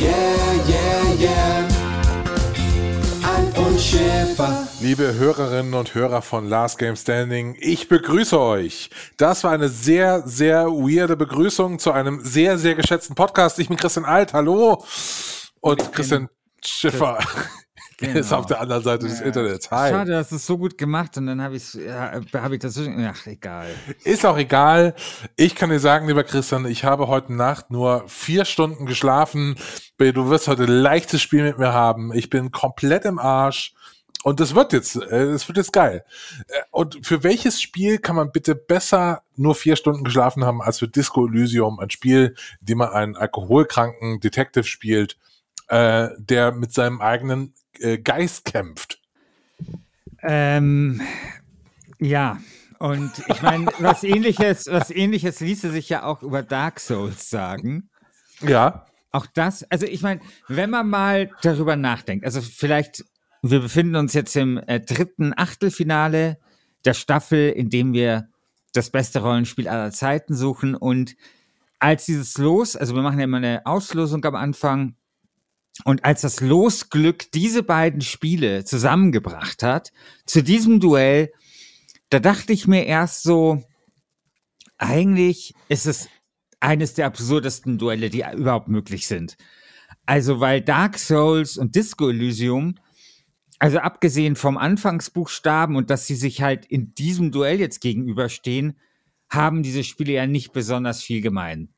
yeah, yeah, yeah. Alf und Schäfer. Liebe Hörerinnen und Hörer von Last Game Standing, ich begrüße euch. Das war eine sehr, sehr weirde Begrüßung zu einem sehr, sehr geschätzten Podcast. Ich bin Christian Alt, hallo. Und Christian Schiffer genau. ist auf der anderen Seite des Internets. Hi. Schade, dass es so gut gemacht und dann habe ich ja, hab ich das ach egal. Ist auch egal. Ich kann dir sagen, lieber Christian, ich habe heute Nacht nur vier Stunden geschlafen. Du wirst heute ein leichtes Spiel mit mir haben. Ich bin komplett im Arsch. Und das wird jetzt, äh, das wird jetzt geil. Äh, und für welches Spiel kann man bitte besser nur vier Stunden geschlafen haben als für Disco Elysium, ein Spiel, in dem man einen alkoholkranken Detective spielt, äh, der mit seinem eigenen äh, Geist kämpft. Ähm, ja, und ich meine, was ähnliches, was ähnliches ließe sich ja auch über Dark Souls sagen. Ja. Auch das, also ich meine, wenn man mal darüber nachdenkt, also vielleicht, wir befinden uns jetzt im äh, dritten Achtelfinale der Staffel, in dem wir das beste Rollenspiel aller Zeiten suchen und als dieses Los, also wir machen ja immer eine Auslosung am Anfang und als das Losglück diese beiden Spiele zusammengebracht hat, zu diesem Duell, da dachte ich mir erst so, eigentlich ist es eines der absurdesten Duelle, die überhaupt möglich sind. Also, weil Dark Souls und Disco Elysium, also abgesehen vom Anfangsbuchstaben und dass sie sich halt in diesem Duell jetzt gegenüberstehen, haben diese Spiele ja nicht besonders viel gemein.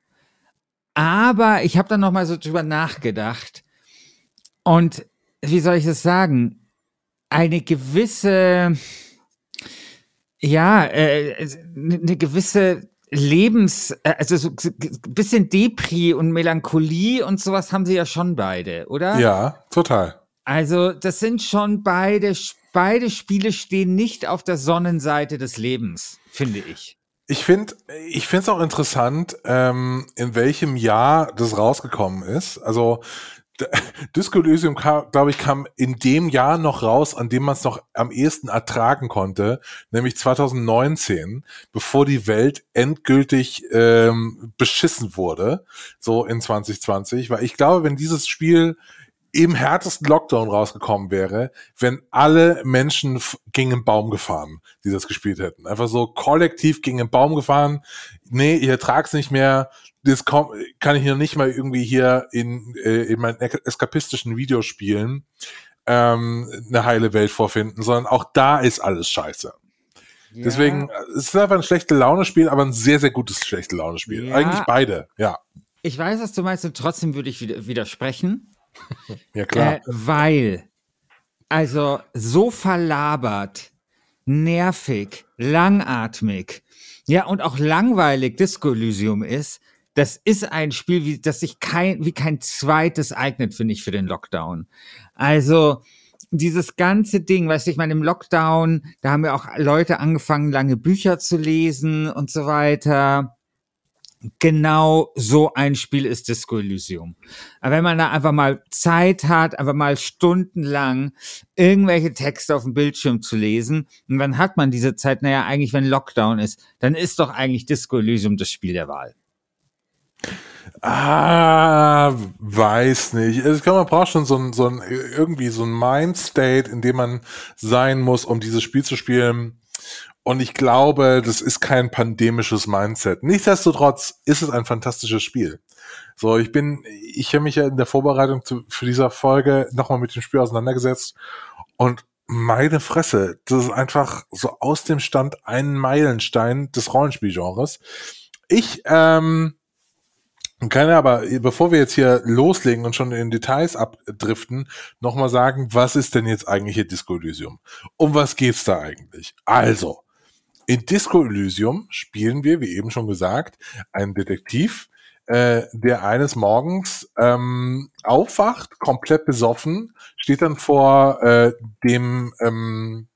Aber ich habe dann noch mal so drüber nachgedacht und wie soll ich das sagen? Eine gewisse, ja, äh, eine gewisse Lebens, äh, also so ein bisschen Depri und Melancholie und sowas haben sie ja schon beide, oder? Ja, total. Also das sind schon beide, beide Spiele stehen nicht auf der Sonnenseite des Lebens, finde ich. Ich finde, ich finde es auch interessant, ähm, in welchem Jahr das rausgekommen ist. Also Disco Elysium, glaube ich, kam in dem Jahr noch raus, an dem man es noch am ehesten ertragen konnte, nämlich 2019, bevor die Welt endgültig ähm, beschissen wurde, so in 2020. Weil ich glaube, wenn dieses Spiel im härtesten Lockdown rausgekommen wäre, wenn alle Menschen gegen einen Baum gefahren, die das gespielt hätten. Einfach so kollektiv gegen einen Baum gefahren. Nee, ihr tragt's nicht mehr, das kann ich noch nicht mal irgendwie hier in, äh, in meinen eskapistischen Videospielen ähm, eine heile Welt vorfinden, sondern auch da ist alles scheiße. Ja. Deswegen, es ist einfach ein schlechte Laune-Spiel, aber ein sehr, sehr gutes schlechte Laune-Spiel. Ja. Eigentlich beide, ja. Ich weiß, was du meinst und trotzdem würde ich widersprechen. ja, klar. Äh, weil, also so verlabert, nervig, langatmig, ja, und auch langweilig Disco Elysium ist, das ist ein Spiel, wie, das sich kein, wie kein zweites eignet, finde ich, für den Lockdown. Also, dieses ganze Ding, weißt du, ich meine, im Lockdown, da haben ja auch Leute angefangen, lange Bücher zu lesen und so weiter. Genau so ein Spiel ist Disco Elysium. Aber wenn man da einfach mal Zeit hat, einfach mal stundenlang irgendwelche Texte auf dem Bildschirm zu lesen, und dann hat man diese Zeit, naja, eigentlich, wenn Lockdown ist, dann ist doch eigentlich Disco Elysium das Spiel der Wahl. Ah, weiß nicht. Ich glaube, man braucht schon so ein, so ein, irgendwie so ein Mindstate, in dem man sein muss, um dieses Spiel zu spielen. Und ich glaube, das ist kein pandemisches Mindset. Nichtsdestotrotz ist es ein fantastisches Spiel. So, ich bin, ich habe mich ja in der Vorbereitung zu, für dieser Folge nochmal mit dem Spiel auseinandergesetzt und meine Fresse, das ist einfach so aus dem Stand ein Meilenstein des Rollenspielgenres. Ich, ähm, kann aber, bevor wir jetzt hier loslegen und schon in Details abdriften, nochmal sagen, was ist denn jetzt eigentlich hier Disco Elysium? Um was geht's da eigentlich? Also, in Disco Elysium spielen wir, wie eben schon gesagt, einen Detektiv, äh, der eines Morgens ähm, aufwacht, komplett besoffen, steht dann vor äh, dem ähm,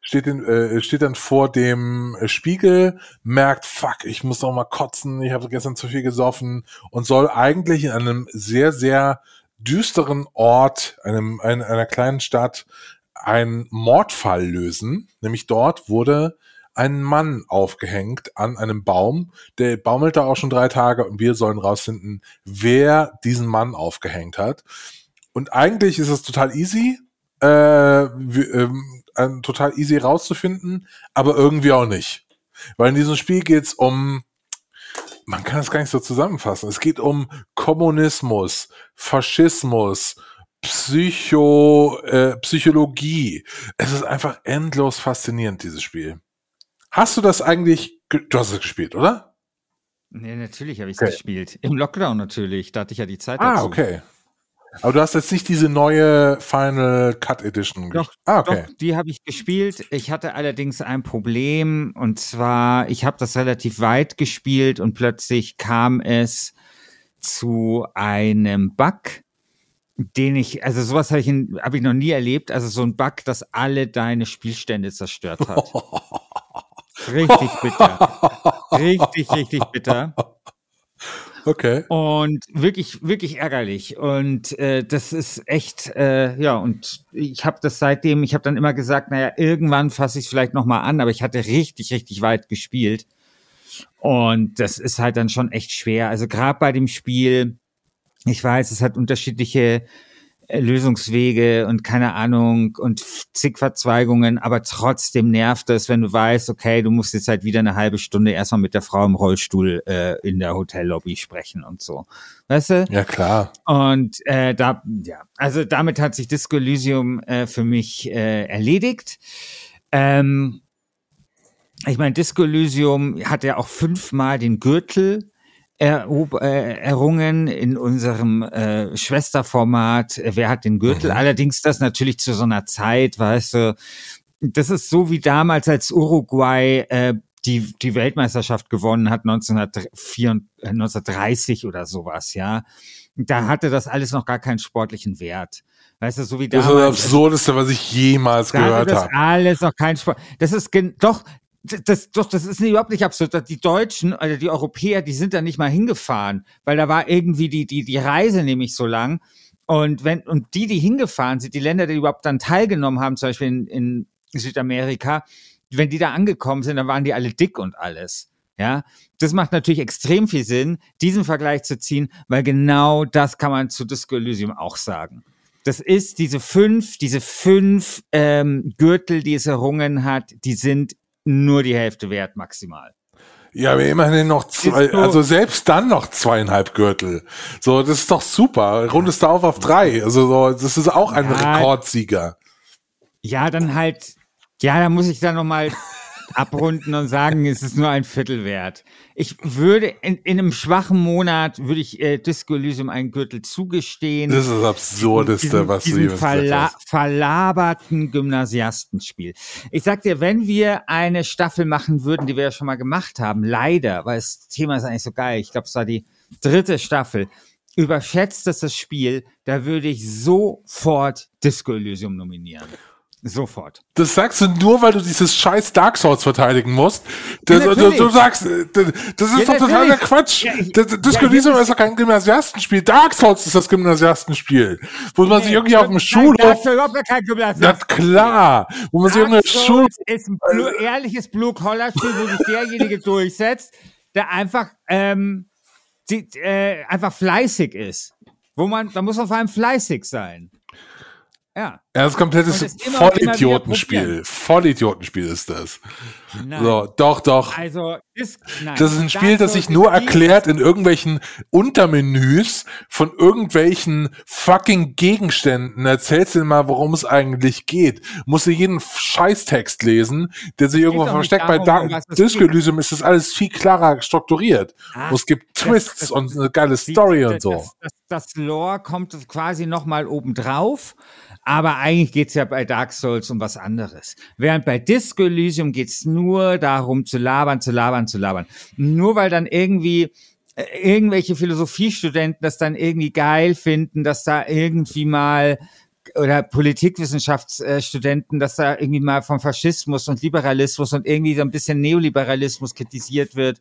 steht, in, äh, steht dann vor dem Spiegel, merkt, fuck, ich muss noch mal kotzen, ich habe gestern zu viel gesoffen und soll eigentlich in einem sehr, sehr düsteren Ort, einem, ein, einer kleinen Stadt, einen Mordfall lösen. Nämlich dort wurde ein Mann aufgehängt an einem Baum. Der baumelt da auch schon drei Tage und wir sollen rausfinden, wer diesen Mann aufgehängt hat. Und eigentlich ist es total easy. Äh, ähm, äh, total easy rauszufinden, aber irgendwie auch nicht. Weil in diesem Spiel geht's um, man kann es gar nicht so zusammenfassen, es geht um Kommunismus, Faschismus, Psycho, äh, Psychologie. Es ist einfach endlos faszinierend, dieses Spiel. Hast du das eigentlich, du hast es gespielt, oder? Nee, natürlich habe ich es okay. gespielt. Im Lockdown natürlich, da hatte ich ja die Zeit ah, dazu. Ah, okay. Aber du hast jetzt nicht diese neue Final Cut Edition Doch, ah, okay. Doch, die habe ich gespielt. Ich hatte allerdings ein Problem und zwar, ich habe das relativ weit gespielt und plötzlich kam es zu einem Bug, den ich, also sowas habe ich, hab ich noch nie erlebt. Also so ein Bug, das alle deine Spielstände zerstört hat. richtig bitter. Richtig, richtig bitter. Okay. Und wirklich, wirklich ärgerlich. Und äh, das ist echt, äh, ja, und ich habe das seitdem, ich habe dann immer gesagt, naja, irgendwann fasse ich es vielleicht nochmal an, aber ich hatte richtig, richtig weit gespielt. Und das ist halt dann schon echt schwer. Also gerade bei dem Spiel, ich weiß, es hat unterschiedliche Lösungswege und keine Ahnung und zig Verzweigungen, aber trotzdem nervt es, wenn du weißt, okay, du musst jetzt halt wieder eine halbe Stunde erstmal mit der Frau im Rollstuhl äh, in der Hotellobby sprechen und so. Weißt du? Ja, klar. Und äh, da, ja, also damit hat sich Disco Elysium äh, für mich äh, erledigt. Ähm, ich meine, Disco Elysium hat ja auch fünfmal den Gürtel erob, äh, errungen in unserem äh, Schwesterformat äh, Wer hat den Gürtel? Mhm. Allerdings das natürlich zu so einer Zeit, weißt du, das ist so wie damals, als Uruguay äh, die, die Weltmeisterschaft gewonnen hat, 1934, 1930 äh, oder sowas, ja. Da hatte das alles noch gar keinen sportlichen Wert. Weißt du, so wie damals. Das ist das Absurdeste, was ich jemals gehört habe. Das alles noch kein Sport. Das ist doch, das, doch, das ist überhaupt nicht absurd. Die Deutschen oder die Europäer, die sind da nicht mal hingefahren, weil da war irgendwie die, die, die Reise nämlich so lang. Und wenn, und die, die hingefahren sind, die Länder, die überhaupt dann teilgenommen haben, zum Beispiel in, in Südamerika, wenn die da angekommen sind, dann waren die alle dick und alles. Ja, das macht natürlich extrem viel Sinn, diesen Vergleich zu ziehen, weil genau das kann man zu Disco Elysium auch sagen. Das ist diese fünf, diese fünf ähm, Gürtel, die es errungen hat, die sind nur die Hälfte wert maximal. Ja, aber immerhin noch zwei, also selbst dann noch zweieinhalb Gürtel. So, das ist doch super. Rundest du auf auf drei. Also so, das ist auch ein ja, Rekordsieger. Ja, dann halt, ja, da muss ich dann nochmal abrunden und sagen, es ist nur ein Viertel wert. Ich würde in, in einem schwachen Monat würde ich äh, Disco Elysium einen Gürtel zugestehen. Das ist das Absurdeste, diesen, was diesen du verla verlaberten Gymnasiastenspiel. Ich sag dir, wenn wir eine Staffel machen würden, die wir ja schon mal gemacht haben, leider, weil das Thema ist eigentlich so geil. Ich glaube, es war die dritte Staffel. Überschätzt das Spiel, da würde ich sofort Disco Elysium nominieren. Sofort. Das sagst du nur, weil du dieses scheiß Dark Souls verteidigen musst. Das, ja, du, du, sagst, das ist ja, doch totaler Quatsch. Ja, ich, das das ja, ist doch kein Gymnasiastenspiel. Dark Souls ist das Gymnasiastenspiel. Wo man sich irgendwie auf dem Schulhof... Das ist überhaupt kein Gymnasiastenspiel. Ja, klar. Wo man sich irgendwie Schul... ist ein Blu ehrliches Blue-Collar-Spiel, wo sich derjenige durchsetzt, der einfach, ähm, die, äh, einfach fleißig ist. Wo man, da muss man vor allem fleißig sein. Ja. Ja, das komplettes wieder Vollidiotenspiel. Vollidiotenspiel ist das. Nein. So, doch, doch. Also, ist, nein. Das ist ein Spiel, das sich Souls nur erklärt in irgendwelchen Untermenüs von irgendwelchen fucking Gegenständen. Erzählst dir mal, worum es eigentlich geht. Musst du jeden Scheißtext lesen, der sich irgendwo versteckt. Bei darum, da was es Disco. Elysium ist das alles viel klarer strukturiert. Ah, es gibt das- Twists das- und eine geile Story das, und so. Das, das, das Lore kommt quasi nochmal obendrauf, aber eigentlich geht's ja bei Dark Souls um was anderes. Während bei Disco Elysium geht's nur darum zu labern, zu labern, zu labern. Nur weil dann irgendwie äh, irgendwelche Philosophiestudenten das dann irgendwie geil finden, dass da irgendwie mal oder Politikwissenschaftsstudenten, dass da irgendwie mal vom Faschismus und Liberalismus und irgendwie so ein bisschen Neoliberalismus kritisiert wird.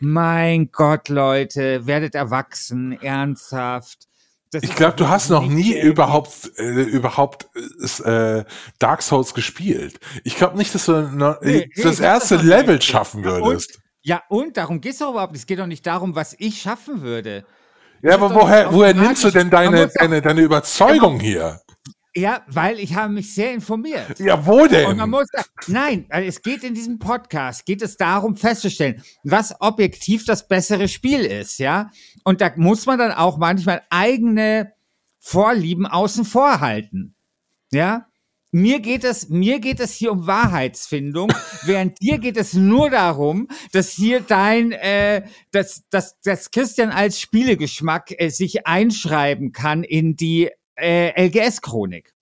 Mein Gott, Leute, werdet erwachsen, ernsthaft. Das Ich glaube, du hast noch nie irgendwie- überhaupt äh, überhaupt äh, Dark Souls gespielt. Ich glaube nicht, dass du noch, Nee, äh, das das erste nicht Level schaffen Ja, und- würdest. Ja, und darum geht's doch überhaupt nicht. Es geht doch nicht darum, was ich schaffen würde. Ja, aber ist doch woher, woher nimmst du denn deine, deine, deine Überzeugung hier? Ja, weil ich habe mich sehr informiert. Ja, wo Und denn? man muss, nein, es geht in diesem Podcast, geht es darum festzustellen, was objektiv das bessere Spiel ist, ja. Und da muss man dann auch manchmal eigene Vorlieben außen vor halten, ja. Mir geht es, mir geht es hier um Wahrheitsfindung, während dir geht es nur darum, dass hier dein, äh, dass, dass, dass Christian als Spielegeschmack äh, sich einschreiben kann in die äh, LGS-Chronik.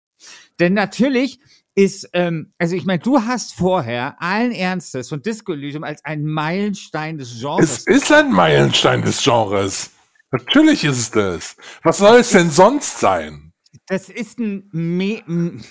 Denn natürlich ist, ähm, also ich meine, du hast vorher allen Ernstes von Disco Elysium als ein Meilenstein des Es Genres. ist ein Meilenstein des Genres. Natürlich ist es das. Was soll es denn sonst sein? Das ist ein, Me ein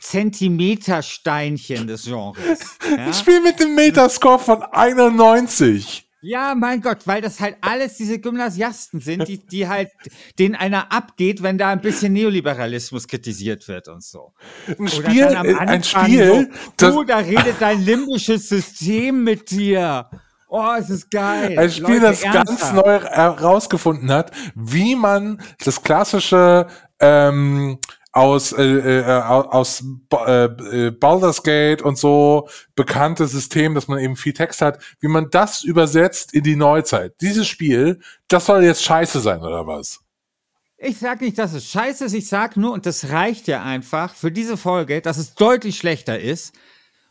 Zentimetersteinchen des Genres. Ja? Ich spiele mit dem Metascore von 91. ja, mein Gott, weil das halt alles diese Gymnasiasten sind, die, die halt, denen einer abgeht, wenn da ein bisschen Neoliberalismus kritisiert wird und so. Ein Spiel, äh, ein Anfang Spiel, so, das, oh, da redet dein limbisches System mit dir. Oh, es ist geil. ein Spiel, Leute, das ganz ernsthaft. neu herausgefunden hat, wie man das klassische ähm, aus äh, äh, aus äh, äh, Baldur's Gate und so bekannte System, dass man eben viel Text hat, wie man das übersetzt in die Neuzeit. Dieses Spiel, das soll jetzt scheiße sein oder was? Ich sag nicht, dass es scheiße ist, ich sag nur, und das reicht ja einfach für diese Folge, dass es deutlich schlechter ist.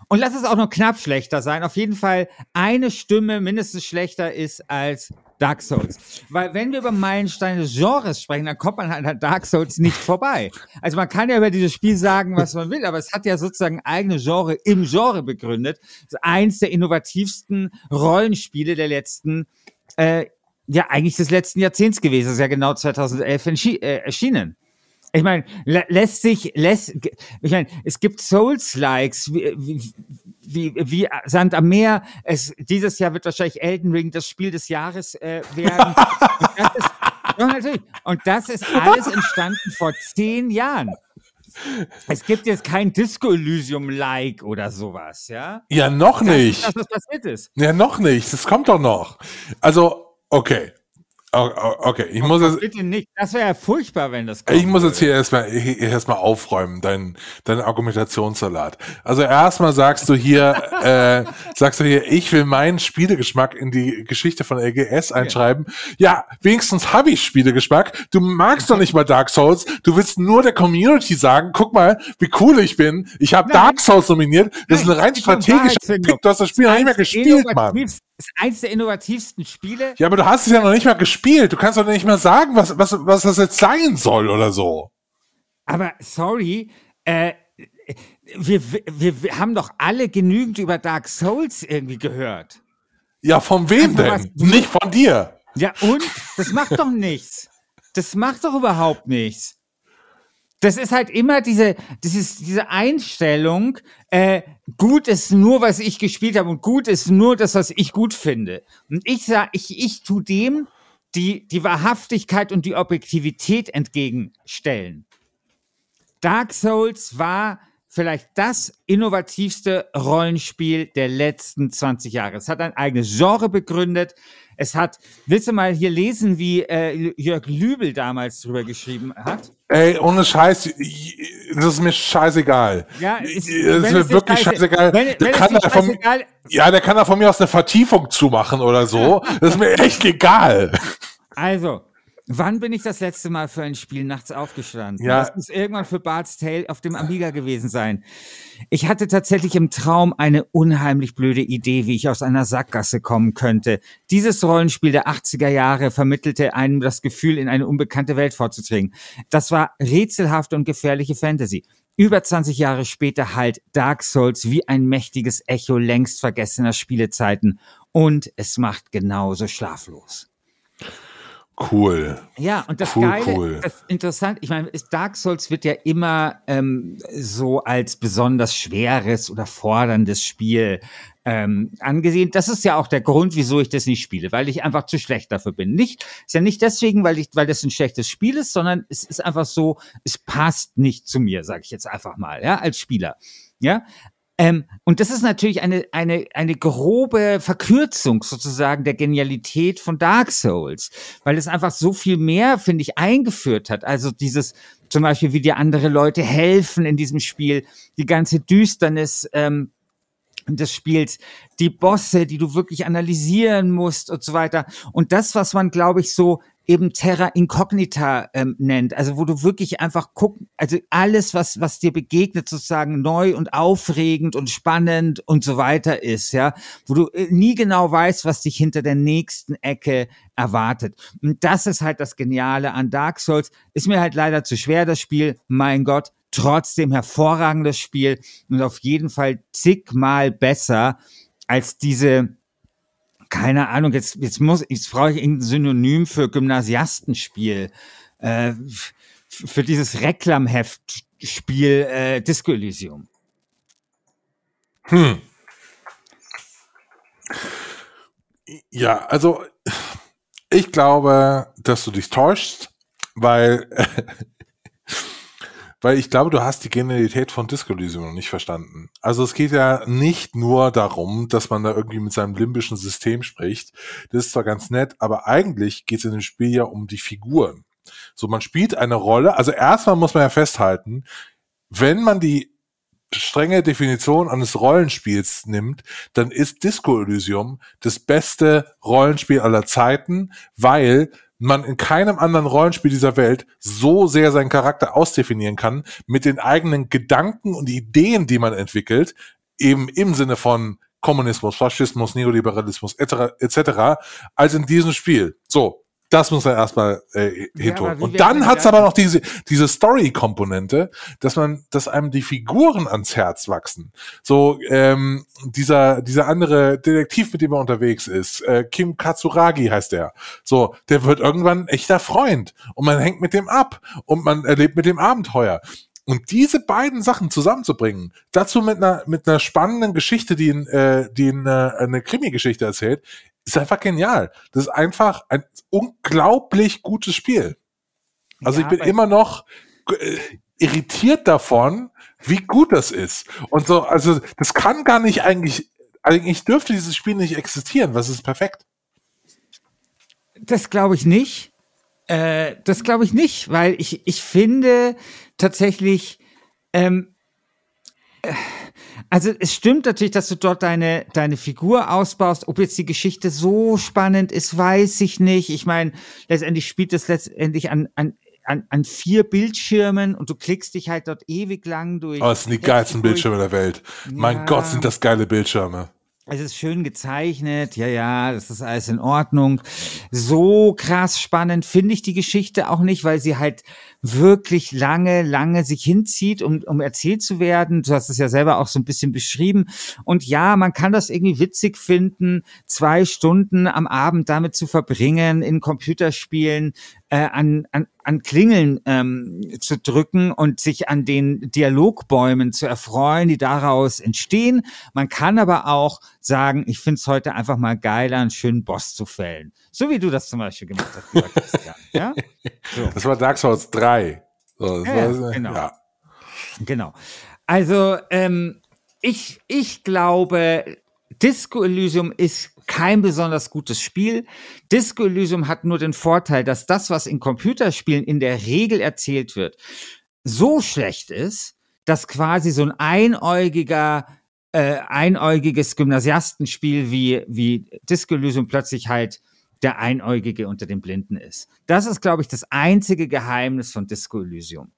Und lass es auch noch knapp schlechter sein. Auf jeden Fall eine Stimme mindestens schlechter ist als Dark Souls. Weil wenn wir über Meilensteine des Genres sprechen, dann kommt man halt an Dark Souls nicht vorbei. Also man kann ja über dieses Spiel sagen, was man will, aber es hat ja sozusagen eigene Genre im Genre begründet. Das ist eins der innovativsten Rollenspiele der letzten äh, ja, eigentlich des letzten Jahrzehnts gewesen. Das ist ja genau 2011 entschi- äh, erschienen. Ich meine, lä lässt sich, lässt, ich meine, es gibt Souls-Likes, wie, wie, wie, wie Sand am Meer. Es, dieses Jahr wird wahrscheinlich Elden Ring das Spiel des Jahres äh, werden. Und das ist, ja, natürlich. Und das ist alles entstanden vor zehn Jahren. Es gibt jetzt kein Disco Elysium-Like oder sowas, ja? Ja, noch nicht. Das, was passiert ist. Ja, noch nicht. Das kommt doch noch. Also, okay. O- o- Okay, ich muss jetzt, Bitte nicht. Das wäre ja furchtbar, wenn das kommt. ich muss jetzt hier erstmal erstmal aufräumen, dein, dein Argumentationssalat. Also erstmal sagst du hier, äh, sagst du hier, ich will meinen Spielegeschmack in die Geschichte von LGS einschreiben. Ja, wenigstens habe ich Spielegeschmack. Du magst doch nicht mal Dark Souls. Du willst nur der Community sagen, guck mal, wie cool ich bin. Ich habe. Dark Souls nominiert. Das ist ein rein strategischer. Pick. Du hast das Spiel noch nicht mehr gespielt, Mann. Ist eins der innovativsten Spiele. Ja, aber du hast es ja noch nicht mal gespielt. Du kannst doch nicht mal sagen, was, was, was das jetzt sein soll oder so. Aber sorry, äh, wir, wir, wir haben doch alle genügend über Dark Souls irgendwie gehört. Ja, von wem Also denn? was- Nicht von dir. Ja, und? Das macht doch nichts. Das macht doch überhaupt nichts. Das ist halt immer diese, das ist diese Einstellung, äh, gut ist nur, was ich gespielt habe und gut ist nur das, was ich gut finde. Und ich sag, ich, ich tu dem die, die Wahrhaftigkeit und die Objektivität entgegenstellen. Dark Souls war vielleicht das innovativste Rollenspiel der letzten 20 Jahre. Es hat ein eigenes Genre begründet. Es hat, willst du mal hier lesen, wie äh, Jörg Lübel damals drüber geschrieben hat? Ey, ohne Scheiß, das ist mir scheißegal. Ja, ist, ist- ist mir wirklich scheiße- scheißegal. wenn- wenn kann da von, scheißegal- ja, der kann da von mir aus eine Vertiefung zumachen oder so. Das ist mir echt egal. Also, wann bin ich das letzte Mal für ein Spiel nachts aufgestanden? Ja. Das muss irgendwann für Bart's Tale auf dem Amiga gewesen sein. Ich hatte tatsächlich im Traum eine unheimlich blöde Idee, wie ich aus einer Sackgasse kommen könnte. Dieses Rollenspiel der 80er Jahre vermittelte einem das Gefühl, in eine unbekannte Welt vorzudringen. Das war rätselhafte und gefährliche Fantasy. Über 20 Jahre später halt Dark Souls wie ein mächtiges Echo längst vergessener Spielezeiten. Und es macht genauso schlaflos. Cool. Ja, und das Cool, Geile, cool. das interessant, ich meine, Dark Souls wird ja immer ähm, so als besonders schweres oder forderndes Spiel ähm, angesehen. Das ist ja auch der Grund, wieso ich das nicht spiele, weil ich einfach zu schlecht dafür bin. Nicht, ist ja nicht deswegen, weil ich, weil das ein schlechtes Spiel ist, sondern es ist einfach so, es passt nicht zu mir, sage ich jetzt einfach mal, ja, als Spieler. Ja, ähm, und das ist natürlich eine, eine, eine grobe Verkürzung sozusagen der Genialität von Dark Souls, weil es einfach so viel mehr, finde ich, eingeführt hat. Also dieses, zum Beispiel, wie dir andere Leute helfen in diesem Spiel, die ganze Düsternis, ähm, des Spiels, die Bosse, die du wirklich analysieren musst und so weiter. Und das, was man, glaube ich, so eben Terra Incognita ähm, nennt, also wo du wirklich einfach gucken, also alles, was, was dir begegnet, sozusagen neu und aufregend und spannend und so weiter ist, ja, wo du äh, nie genau weißt, was dich hinter der nächsten Ecke erwartet. Und das ist halt das Geniale an Dark Souls. Ist mir halt leider zu schwer, das Spiel, mein Gott, trotzdem hervorragendes Spiel und auf jeden Fall zigmal besser als diese, keine Ahnung, jetzt, jetzt muss, jetzt brauche ich irgendein Synonym für Gymnasiastenspiel, äh, für dieses Reklamheftspiel äh, Disco Elysium. Hm. Ja, also ich glaube, dass du dich täuschst, weil, weil ich glaube, du hast die Genialität von Disco Elysium noch nicht verstanden. Also es geht ja nicht nur darum, dass man da irgendwie mit seinem limbischen System spricht. Das ist zwar ganz nett, aber eigentlich geht es in dem Spiel ja um die Figuren. So, man spielt eine Rolle. Also erstmal muss man ja festhalten, wenn man die strenge Definition eines Rollenspiels nimmt, dann ist Disco Elysium das beste Rollenspiel aller Zeiten, weil man in keinem anderen Rollenspiel dieser Welt so sehr seinen Charakter ausdefinieren kann mit den eigenen Gedanken und Ideen, die man entwickelt, eben im Sinne von Kommunismus, Faschismus, Neoliberalismus etc. etc. als in diesem Spiel. So, das muss man erstmal äh, Ja, hintun. aber wie und dann hat's aber noch diese, diese Story-Komponente, dass man, dass einem die Figuren ans Herz wachsen. So, ähm, dieser, dieser andere Detektiv, mit dem er unterwegs ist, äh, Kim Katsuragi heißt er. So, der wird irgendwann ein echter Freund. Und man hängt mit dem ab. Und man erlebt mit dem Abenteuer. Und diese beiden Sachen zusammenzubringen, dazu mit einer, mit einer spannenden Geschichte, die, in, äh, die in, äh, eine Krimi-Geschichte erzählt, ist einfach genial. Das ist einfach ein unglaublich gutes Spiel. Also Ja, ich bin immer noch äh, irritiert davon, wie gut das ist. Und so, also das kann gar nicht eigentlich, eigentlich dürfte dieses Spiel nicht existieren. Was ist perfekt? Das glaube ich nicht. Äh, das glaube ich nicht, weil ich, ich finde tatsächlich, ähm, äh, also es stimmt natürlich, dass du dort deine, deine Figur ausbaust. Ob jetzt die Geschichte so spannend ist, weiß ich nicht. Ich meine, letztendlich spielt es letztendlich an, an, an, an vier Bildschirmen und du klickst dich halt dort ewig lang durch. Oh, das sind die geilsten durch. Bildschirme der Welt. Mein Ja. Gott, sind das geile Bildschirme. Es ist schön gezeichnet, ja, ja, das ist alles in Ordnung. So krass spannend finde ich die Geschichte auch nicht, weil sie halt wirklich lange, lange sich hinzieht, um, um erzählt zu werden. Du hast es ja selber auch so ein bisschen beschrieben. Und ja, man kann das irgendwie witzig finden, zwei Stunden am Abend damit zu verbringen, in Computerspielen äh, an, an, an Klingeln ähm, zu drücken und sich an den Dialogbäumen zu erfreuen, die daraus entstehen. Man kann aber auch sagen, ich finde es heute einfach mal geiler, einen schönen Boss zu fällen. So wie du das zum Beispiel gemacht hast, lieber Christian. Ja? So. Das war Dark Souls 3. So, Ja, war, genau. ja. Genau. Also, ähm, ich, ich glaube, Disco Elysium ist kein besonders gutes Spiel. Disco Elysium hat nur den Vorteil, dass das, was in Computerspielen in der Regel erzählt wird, so schlecht ist, dass quasi so ein einäugiger, äh, einäugiges Gymnasiastenspiel wie, wie Disco Elysium plötzlich halt der Einäugige unter den Blinden ist. Das ist, glaube ich, das einzige Geheimnis von Disco Elysium.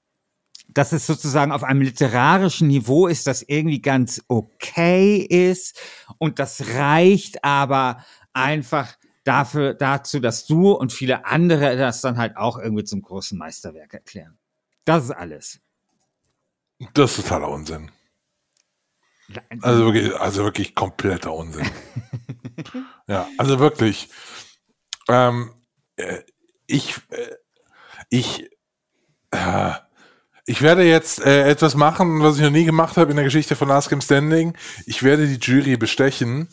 Dass es sozusagen auf einem literarischen Niveau ist, das irgendwie ganz okay ist und das reicht aber einfach dafür, dazu, dass du und viele andere das dann halt auch irgendwie zum großen Meisterwerk erklären. Das ist alles. Das ist totaler Unsinn. Also wirklich, also wirklich kompletter Unsinn. ja, also wirklich. Ähm, äh, ich, äh, ich, äh, ich werde jetzt äh, etwas machen, was ich noch nie gemacht habe in der Geschichte von Last Game Standing. Ich werde die Jury bestechen.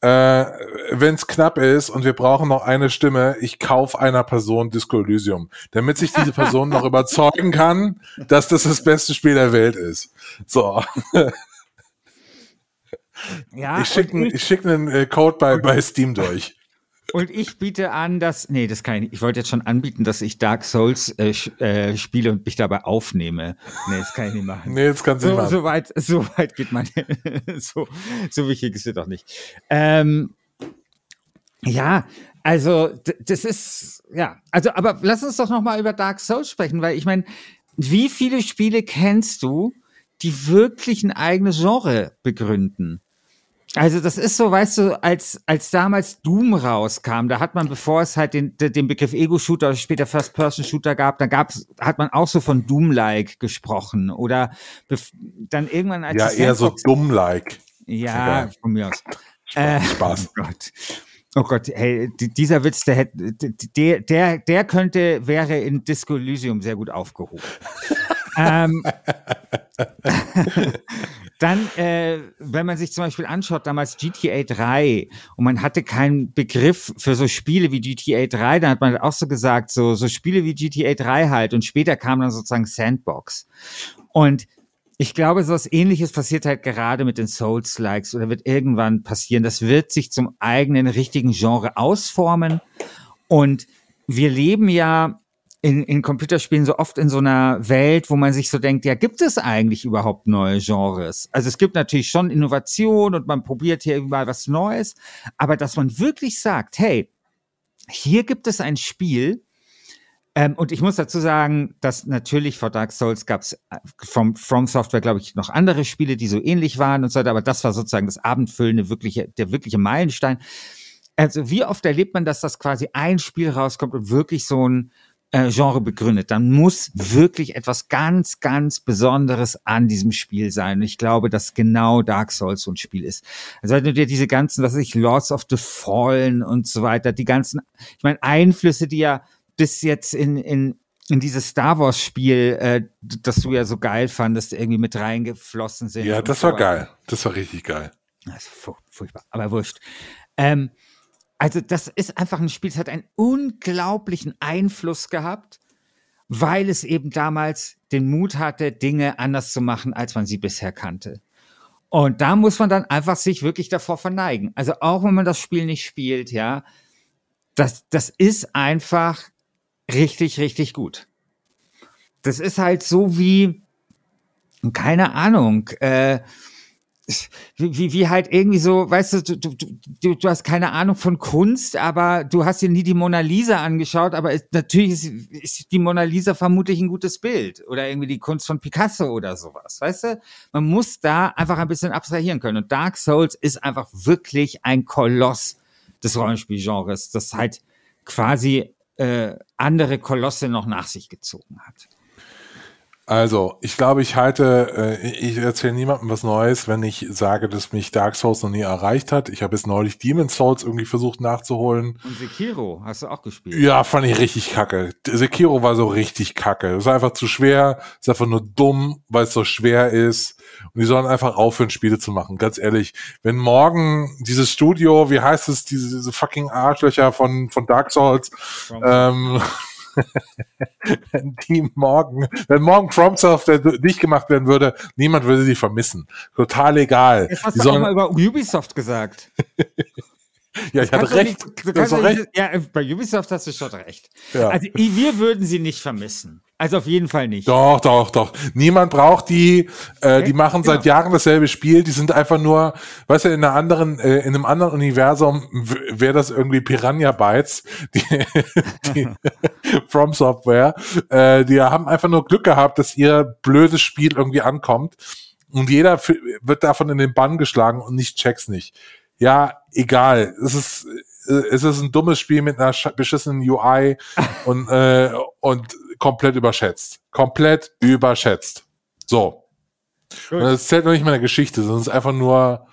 Äh, Wenn es knapp ist und wir brauchen noch eine Stimme, ich kaufe einer Person Disco Elysium, damit sich diese Person noch überzeugen kann, dass das das beste Spiel der Welt ist. So. Ja, ich schicke ich schick einen äh, Code bei, bei Steam durch. Und ich biete an, dass, nee, das kann ich nicht. Ich wollte jetzt schon anbieten, dass ich Dark Souls äh, äh, spiele und mich dabei aufnehme. Nee, das kann ich nicht machen. Nee, das kannst du nicht So, machen. so weit, so weit geht man, so, so wichtig ist es doch nicht. Ähm, ja, also das ist, ja, also aber lass uns doch noch mal über Dark Souls sprechen, weil ich meine, wie viele Spiele kennst du, die wirklich ein eigenes Genre begründen? Also das ist so, weißt du, als, als damals Doom rauskam, da hat man, bevor es halt den, den Begriff Ego-Shooter oder später First-Person-Shooter gab, da gab's, hat man auch so von Doom-like gesprochen. Oder dann irgendwann als Ja, eher so dumm-like. Ja, Okay. von mir aus. Äh, Spaß. Oh Gott. Oh Gott, hey, di- dieser Witz, der hätte, der, der, der könnte, wäre in Disco Elysium sehr gut aufgehoben. ähm, dann, äh, wenn man sich zum Beispiel anschaut, damals GTA 3 und man hatte keinen Begriff für so Spiele wie GTA 3, dann hat man auch so gesagt, so, so Spiele wie GTA 3 halt und später kam dann sozusagen Sandbox. Und ich glaube, so was ähnliches passiert halt gerade mit den Souls-Likes oder wird irgendwann passieren. Das wird sich zum eigenen richtigen Genre ausformen. Und wir leben ja in, in Computerspielen so oft in so einer Welt, wo man sich so denkt, ja, gibt es eigentlich überhaupt neue Genres? Also es gibt natürlich schon Innovation und man probiert hier mal was Neues, aber dass man wirklich sagt, hey, hier gibt es ein Spiel, ähm, und ich muss dazu sagen, dass natürlich vor Dark Souls gab es vom From Software, glaube ich, noch andere Spiele, die so ähnlich waren und so weiter, aber das war sozusagen das abendfüllende, wirkliche, der wirkliche Meilenstein. Also wie oft erlebt man, dass das quasi ein Spiel rauskommt und wirklich so ein äh, Genre begründet? Dann muss wirklich etwas ganz, ganz Besonderes an diesem Spiel sein. Und ich glaube, dass genau Dark Souls so ein Spiel ist. Also wenn du dir diese ganzen, was weiß ich, Lords of the Fallen und so weiter, die ganzen, ich meine, Einflüsse, die ja bis jetzt in, in, in dieses Star Wars Spiel, äh, das du ja so geil fandest, irgendwie mit reingeflossen sind. Ja, das so war weiter. geil. Das war richtig geil. Das ist furch- furchtbar, aber wurscht. Ähm, also das ist einfach ein Spiel, es hat einen unglaublichen Einfluss gehabt, weil es eben damals den Mut hatte, Dinge anders zu machen, als man sie bisher kannte. Und da muss man dann einfach sich wirklich davor verneigen. Also auch wenn man das Spiel nicht spielt, ja, das, das ist einfach richtig, richtig gut. Das ist halt so wie, keine Ahnung, äh, wie, wie, halt irgendwie so, weißt du, du, du, du, hast keine Ahnung von Kunst, aber du hast dir nie die Mona Lisa angeschaut, aber es, natürlich ist, ist die Mona Lisa vermutlich ein gutes Bild oder irgendwie die Kunst von Picasso oder sowas, weißt du? Man muss da einfach ein bisschen abstrahieren können und Dark Souls ist einfach wirklich ein Koloss des Rollenspielgenres, das halt quasi äh, andere Kolosse noch nach sich gezogen hat. Also, ich glaube, ich halte, äh, ich erzähle niemandem was Neues, wenn ich sage, dass mich Dark Souls noch nie erreicht hat. Ich habe jetzt neulich Demon's Souls irgendwie versucht nachzuholen. Und Sekiro hast du auch gespielt. Ja, fand ich richtig kacke. Sekiro war so richtig kacke. Es ist einfach zu schwer, es ist einfach nur dumm, weil es so schwer ist. Und die sollen einfach aufhören, Spiele zu machen. Ganz ehrlich, wenn morgen dieses Studio, wie heißt es, diese, diese fucking Arschlöcher von, von Dark Souls, ähm, wenn die morgen, wenn morgen From Software nicht gemacht werden würde, niemand würde sie vermissen. Total egal. Jetzt hast Die du auch sollen, mal über Ubisoft gesagt. Ja, ich Das hatte recht. nicht- Du Du recht. nicht, ja, bei Ubisoft hast du schon recht. Ja. Also wir würden sie nicht vermissen. Also auf jeden Fall nicht. Doch, doch, doch. Niemand braucht die. Äh, die machen seit genau. Jahren dasselbe Spiel. Die sind einfach nur, weißt du, in einer anderen, äh, in einem anderen Universum wäre das irgendwie Piranha Bytes, die, die From Software. Äh, die haben einfach nur Glück gehabt, dass ihr blödes Spiel irgendwie ankommt. Und jeder wird davon in den Bann geschlagen und nicht checks nicht. Ja, egal. Es ist, äh, es ist ein dummes Spiel mit einer beschissenen UI und, äh, und komplett überschätzt. Komplett überschätzt. So. Gut. Und das zählt noch nicht mal eine Geschichte, sondern es ist einfach nur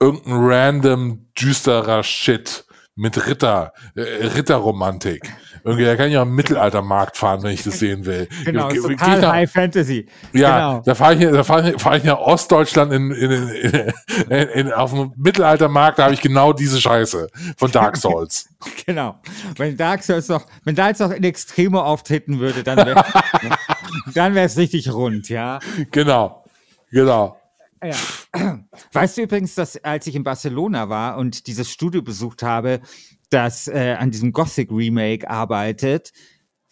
irgendein random düsterer Shit mit Ritter, äh, Ritterromantik. Irgendwie, da kann ich auch im Mittelaltermarkt fahren, wenn ich das sehen will. Genau, ich total nach- High Fantasy. ja, genau. da fahre ich, da fahre ich, fahr ich nach Ostdeutschland in, in, in, in, in, auf dem Mittelaltermarkt, da habe ich genau diese Scheiße von Dark Souls. Genau. Wenn Dark Souls noch, wenn da jetzt noch in Extremo auftreten würde, dann wäre es richtig rund, ja. genau, genau. Ja. Weißt du übrigens, dass als ich in Barcelona war und dieses Studio besucht habe, das äh, an diesem Gothic Remake arbeitet,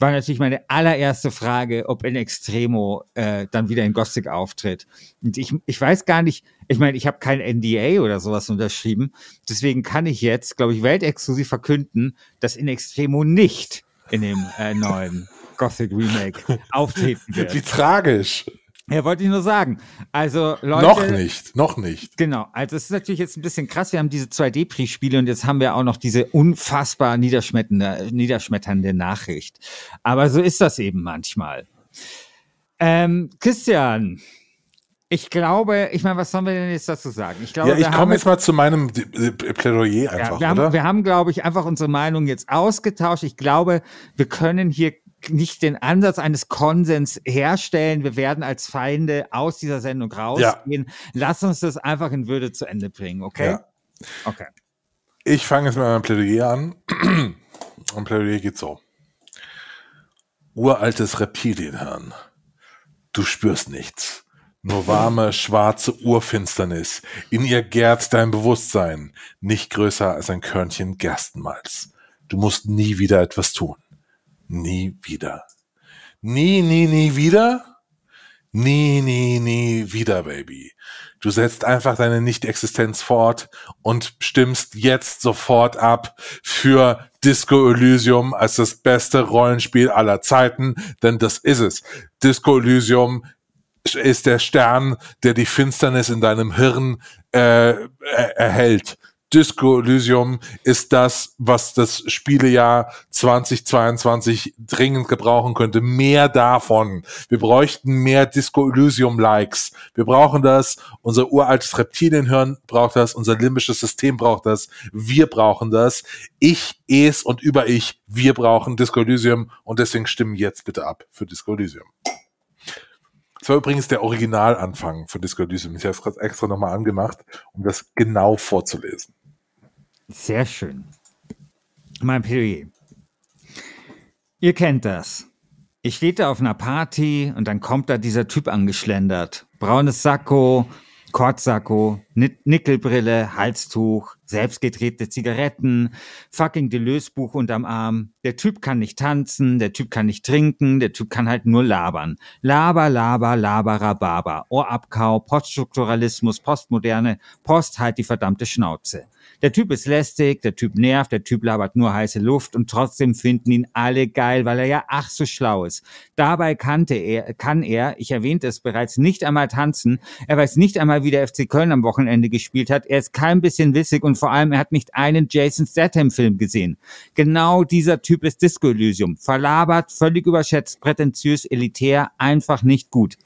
war natürlich meine allererste Frage, ob in Extremo äh, dann wieder in Gothic auftritt. Und ich, ich weiß gar nicht, ich meine, ich habe kein NDA oder sowas unterschrieben, deswegen kann ich jetzt, glaube ich, weltexklusiv verkünden, dass in Extremo nicht in dem äh, neuen Gothic Remake auftreten wird. Wie tragisch. Ja, wollte ich nur sagen. Also, Leute. noch nicht, noch nicht. Genau, also es ist natürlich jetzt ein bisschen krass. Wir haben diese 2D-Pre-Spiele und jetzt haben wir auch noch diese unfassbar niederschmetternde, niederschmetternde Nachricht. Aber so ist das eben manchmal. Ähm, Christian, ich glaube, ich meine, was sollen wir denn jetzt dazu sagen? Ich glaube, Ja, ich komme jetzt mal zu meinem Plädoyer ja, einfach, wir, haben, oder? wir haben, glaube ich, einfach unsere Meinung jetzt ausgetauscht. Ich glaube, wir können hier nicht den Ansatz eines Konsens herstellen. Wir werden als Feinde aus dieser Sendung rausgehen. Lass uns das einfach in Würde zu Ende bringen, okay? Ja. Okay. Ich fange jetzt mit meinem Plädoyer an. Mein Plädoyer geht so. Uraltes Reptilienhirn. Du spürst nichts. Nur warme, schwarze Urfinsternis. In ihr gärt dein Bewusstsein. Nicht größer als ein Körnchen Gerstenmalz. Du musst nie wieder etwas tun. Nie wieder. Nie, nie, nie wieder? Nie, nie, nie wieder, Baby. Du setzt einfach deine Nicht-Existenz fort und stimmst jetzt sofort ab für Disco Elysium als das beste Rollenspiel aller Zeiten, denn das ist es. Disco Elysium ist der Stern, der die Finsternis in deinem Hirn äh, er erhält. Disco Elysium ist das, was das Spielejahr 2022 dringend gebrauchen könnte. Mehr davon. Wir bräuchten mehr Disco Elysium Likes. Wir brauchen das. Unser uraltes Reptilienhirn braucht das. Unser limbisches System braucht das. Wir brauchen das. Ich, es und über ich. Wir brauchen Disco Elysium und deswegen stimmen jetzt bitte ab für Disco Elysium. Das war übrigens der Originalanfang von Disco Elysium. Ich habe es gerade extra nochmal angemacht, um das genau vorzulesen. Sehr schön. Mein Plädoyer. Ihr kennt das. Ich stehe da auf einer Party und dann kommt da dieser Typ angeschlendert. Braunes Sakko, Kortsacko, Ni- Nickelbrille, Halstuch, selbstgedrehte Zigaretten, fucking Deleuze-Buch unterm Arm. Der Typ kann nicht tanzen, der Typ kann nicht trinken, der Typ kann halt nur labern. Laber, laber, laberababa. Ohrabkau, Poststrukturalismus, Postmoderne, Post halt die verdammte Schnauze. Der Typ ist lästig, der Typ nervt, der Typ labert nur heiße Luft und trotzdem finden ihn alle geil, weil er ja ach so schlau ist. Dabei kannte er, kann er, ich erwähnte es bereits, nicht einmal tanzen. Er weiß nicht einmal, wie der FC Köln am Wochenende gespielt hat. Er ist kein bisschen wissig und vor allem, er hat nicht einen Jason Statham Film gesehen. Genau dieser Typ ist Disco Elysium. Verlabert, völlig überschätzt, prätentiös, elitär, einfach nicht gut.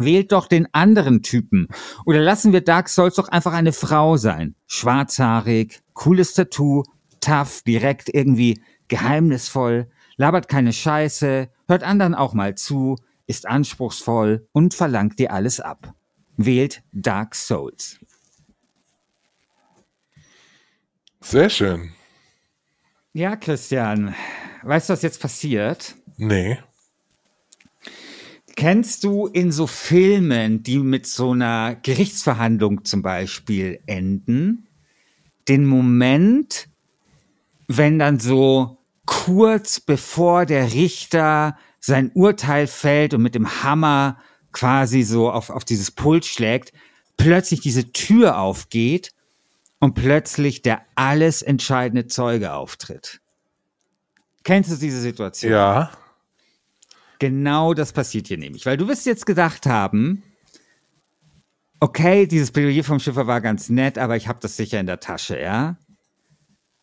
Wählt doch den anderen Typen. Oder lassen wir Dark Souls doch einfach eine Frau sein. Schwarzhaarig, cooles Tattoo, tough, direkt irgendwie geheimnisvoll, labert keine Scheiße, hört anderen auch mal zu, ist anspruchsvoll und verlangt dir alles ab. Wählt Dark Souls. Sehr schön. Ja, Christian, weißt du, was jetzt passiert? Nee. Kennst du in so Filmen, die mit so einer Gerichtsverhandlung zum Beispiel enden, den Moment, wenn dann so kurz bevor der Richter sein Urteil fällt und mit dem Hammer quasi so auf, auf dieses Pult schlägt, plötzlich diese Tür aufgeht und plötzlich der alles entscheidende Zeuge auftritt. Kennst du diese Situation? Ja. Genau das passiert hier nämlich, weil du wirst jetzt gedacht haben, okay, dieses Plädoyer vom Schiffer war ganz nett, aber ich habe das sicher in der Tasche, ja?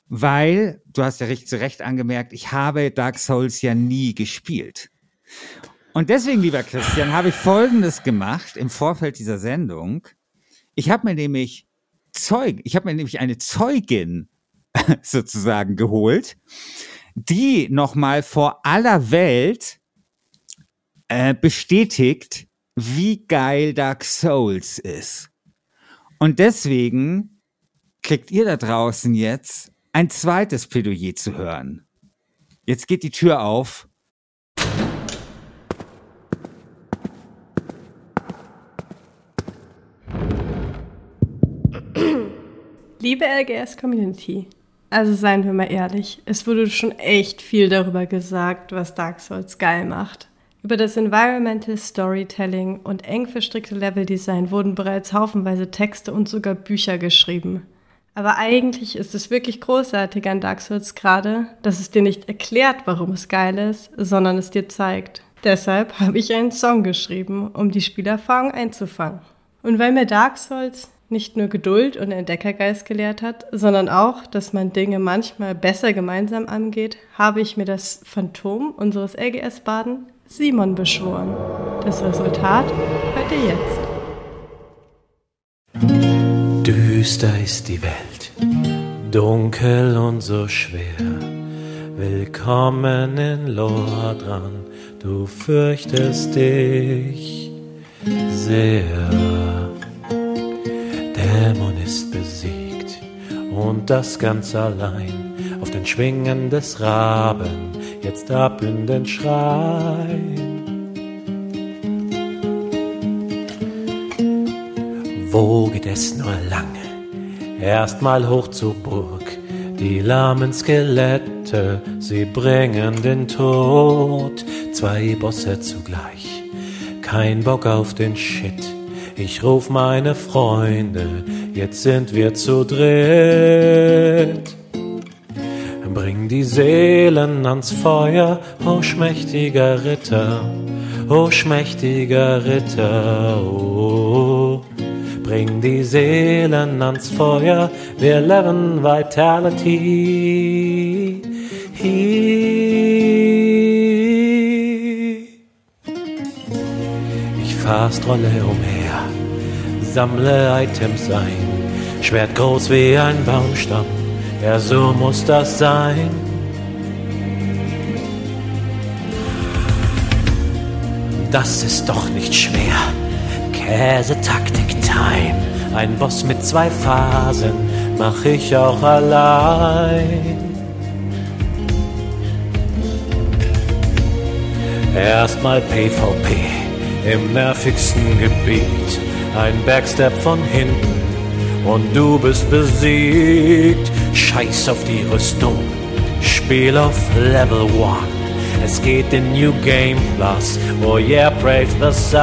Weil, du hast ja richtig zu Recht angemerkt, ich habe Dark Souls ja nie gespielt. Und deswegen, lieber Christian, habe ich Folgendes gemacht im Vorfeld dieser Sendung. Ich habe mir nämlich Zeug, ich habe mir nämlich eine Zeugin sozusagen geholt, die nochmal vor aller Welt äh, bestätigt, wie geil Dark Souls ist. Und deswegen kriegt ihr da draußen jetzt ein zweites Plädoyer zu hören. Jetzt geht die Tür auf. Liebe LGS-Community, also seien wir mal ehrlich, es wurde schon echt viel darüber gesagt, was Dark Souls geil macht. Über das Environmental Storytelling und eng verstrickte Leveldesign wurden bereits haufenweise Texte und sogar Bücher geschrieben. Aber eigentlich ist es wirklich großartig an Dark Souls gerade, dass es dir nicht erklärt, warum es geil ist, sondern es dir zeigt. Deshalb habe ich einen Song geschrieben, um die Spielerfahrung einzufangen. Und weil mir Dark Souls nicht nur Geduld und Entdeckergeist gelehrt hat, sondern auch, dass man Dinge manchmal besser gemeinsam angeht, habe ich mir das Phantom unseres LGS-Baden Simon beschworen. Das Resultat hört ihr jetzt. Düster ist die Welt, dunkel und so schwer. Willkommen in Lordran, du fürchtest dich sehr. Dämon ist besiegt und das ganz allein auf den Schwingen des Raben jetzt ab in den Schrein. Wo geht es nur lange? Erstmal hoch zur Burg, die lahmen Skelette, sie bringen den Tod. Zwei Bosse zugleich, kein Bock auf den Shit. Ich ruf meine Freunde, jetzt sind wir zu dritt. Bring die Seelen ans Feuer, o schmächtiger Ritter, o schmächtiger Ritter, oh. Bring die Seelen ans Feuer, wir leben Vitality. Ich fast rolle umher, sammle Items ein, Schwert groß wie ein Baumstamm ja, so muss das sein. Das ist doch nicht schwer. Käsetaktik-Time. Ein Boss mit zwei Phasen mach ich auch allein. Erstmal PvP im nervigsten Gebiet. Ein Backstep von hinten und du bist besiegt. Scheiß auf die Rüstung, Spiel auf Level 1. Es geht in New Game Plus, oh yeah, praise the sun.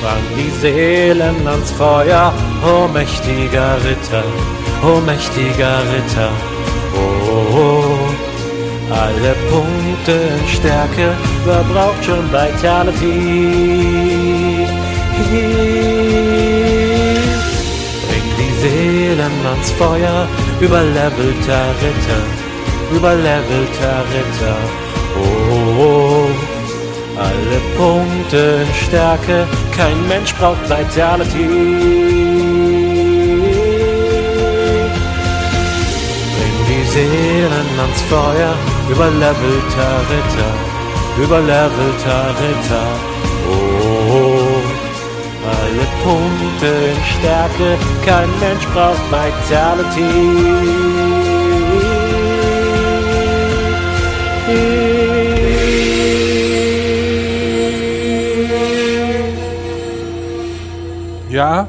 Fang die Seelen ans Feuer, oh mächtiger Ritter, oh mächtiger Ritter, oh, oh. alle Punkte in Stärke, wer braucht schon Vitality? Seelen ans Feuer, überlevelter Ritter, überlevelter Ritter. Oh, oh, alle Punkte Stärke, kein Mensch braucht Vitality. Bring die Seelen ans Feuer, überlevelter Ritter, überlevelter Ritter. Oh, oh. Punkte in Stärke, kein Mensch braucht Vitality. Ja,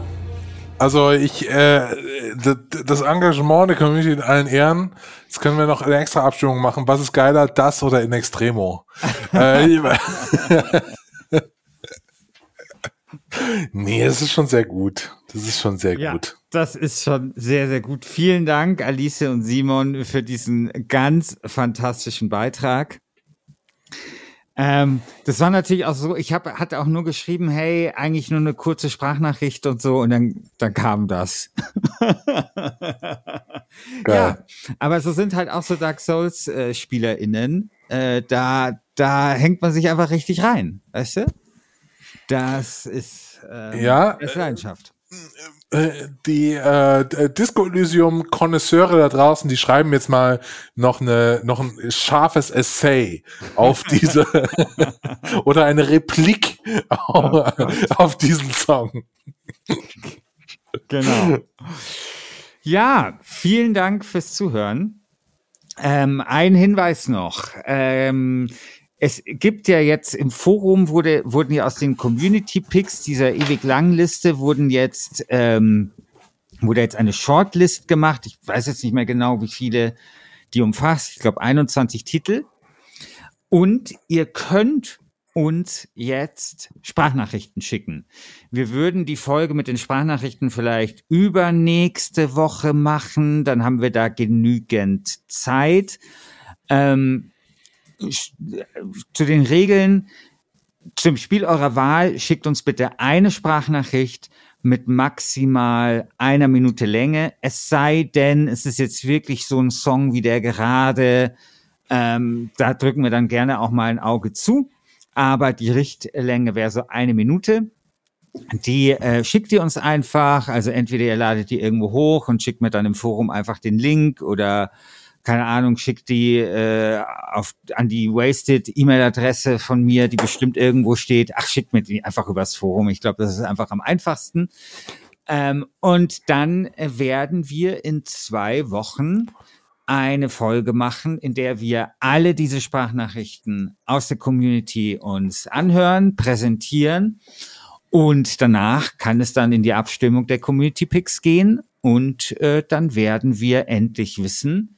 also ich, äh, das, das Engagement der Community in allen Ehren. Jetzt können wir noch eine extra Abstimmung machen. Was ist geiler, das oder in Extremo? äh, nee, es ist schon sehr gut. Das ist schon sehr Ja, gut. das ist schon sehr, sehr gut. Vielen Dank, Alice und Simon, für diesen ganz fantastischen Beitrag. Ähm, das war natürlich auch so, ich hab, hatte auch nur geschrieben, hey, eigentlich nur eine kurze Sprachnachricht und so, und dann, dann kam das. ja, aber so sind halt auch so Dark Souls äh, SpielerInnen. Äh, da, da hängt man sich einfach richtig rein, weißt du? Das ist, ähm, Ja, das ist Leidenschaft. Äh, die äh, Disco Elysium Konnoisseure da draußen, die schreiben jetzt mal noch eine noch ein scharfes Essay auf diese oder eine Replik auf, auf diesen Song. Genau. Ja, vielen Dank fürs Zuhören. Ähm, ein Hinweis noch. Ähm, es gibt ja jetzt im Forum wurde, wurden ja aus den Community Picks dieser ewig langen Liste wurden jetzt ähm, wurde jetzt eine Shortlist gemacht. Ich weiß jetzt nicht mehr genau, wie viele die umfasst. Ich glaube 21 Titel. Und ihr könnt uns jetzt Sprachnachrichten schicken. Wir würden die Folge mit den Sprachnachrichten vielleicht übernächste Woche machen. Dann haben wir da genügend Zeit. Ähm, zu den Regeln zum Spiel eurer Wahl schickt uns bitte eine Sprachnachricht mit maximal einer Minute Länge. Es sei denn, es ist jetzt wirklich so ein Song wie der gerade. Ähm, da drücken wir dann gerne auch mal ein Auge zu. Aber die Richtlänge wäre so eine Minute. Die äh, schickt ihr uns einfach. Also entweder ihr ladet die irgendwo hoch und schickt mir dann im Forum einfach den Link oder keine Ahnung, schickt die äh, auf, an die Wasted E-Mail-Adresse von mir, die bestimmt irgendwo steht. Ach, schickt mir die einfach übers Forum. Ich glaube, das ist einfach am einfachsten. Ähm, und dann werden wir in zwei Wochen eine Folge machen, in der wir alle diese Sprachnachrichten aus der Community uns anhören, präsentieren und danach kann es dann in die Abstimmung der Community Picks gehen und äh, dann werden wir endlich wissen,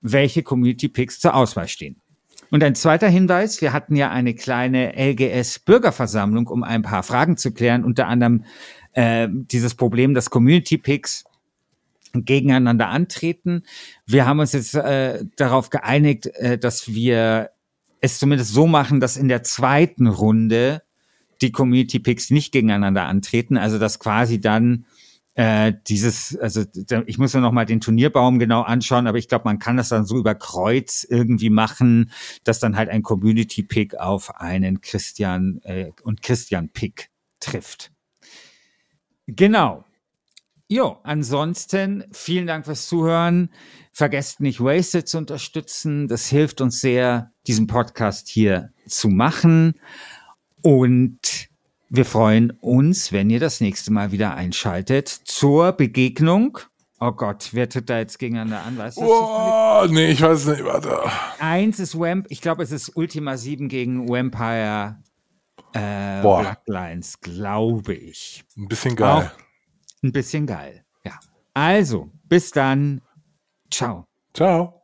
welche Community Picks zur Auswahl stehen. Und ein zweiter Hinweis, wir hatten ja eine kleine LGS-Bürgerversammlung, um ein paar Fragen zu klären, unter anderem äh, dieses Problem, dass Community Picks gegeneinander antreten. Wir haben uns jetzt äh, darauf geeinigt, äh, dass wir es zumindest so machen, dass in der zweiten Runde die Community Picks nicht gegeneinander antreten, also dass quasi dann äh, dieses, also ich muss mir noch mal den Turnierbaum genau anschauen, aber ich glaube, man kann das dann so über Kreuz irgendwie machen, dass dann halt ein Community Pick auf einen Christian äh, und Christian Pick trifft. Genau. Jo, ansonsten vielen Dank fürs Zuhören. Vergesst nicht, Wasted zu unterstützen. Das hilft uns sehr, diesen Podcast hier zu machen. Und wir freuen uns, wenn ihr das nächste Mal wieder einschaltet zur Begegnung. Oh Gott, wer tritt da jetzt gegeneinander an? Weißt du? das Oh, nee, ich weiß nicht, warte. Eins ist Vamp, ich glaube, es ist Ultima 7 gegen Vampire äh, Boah. Blacklines, glaube ich. Ein bisschen geil. Ein bisschen geil. Ja. Also, bis dann. Ciao. Ciao.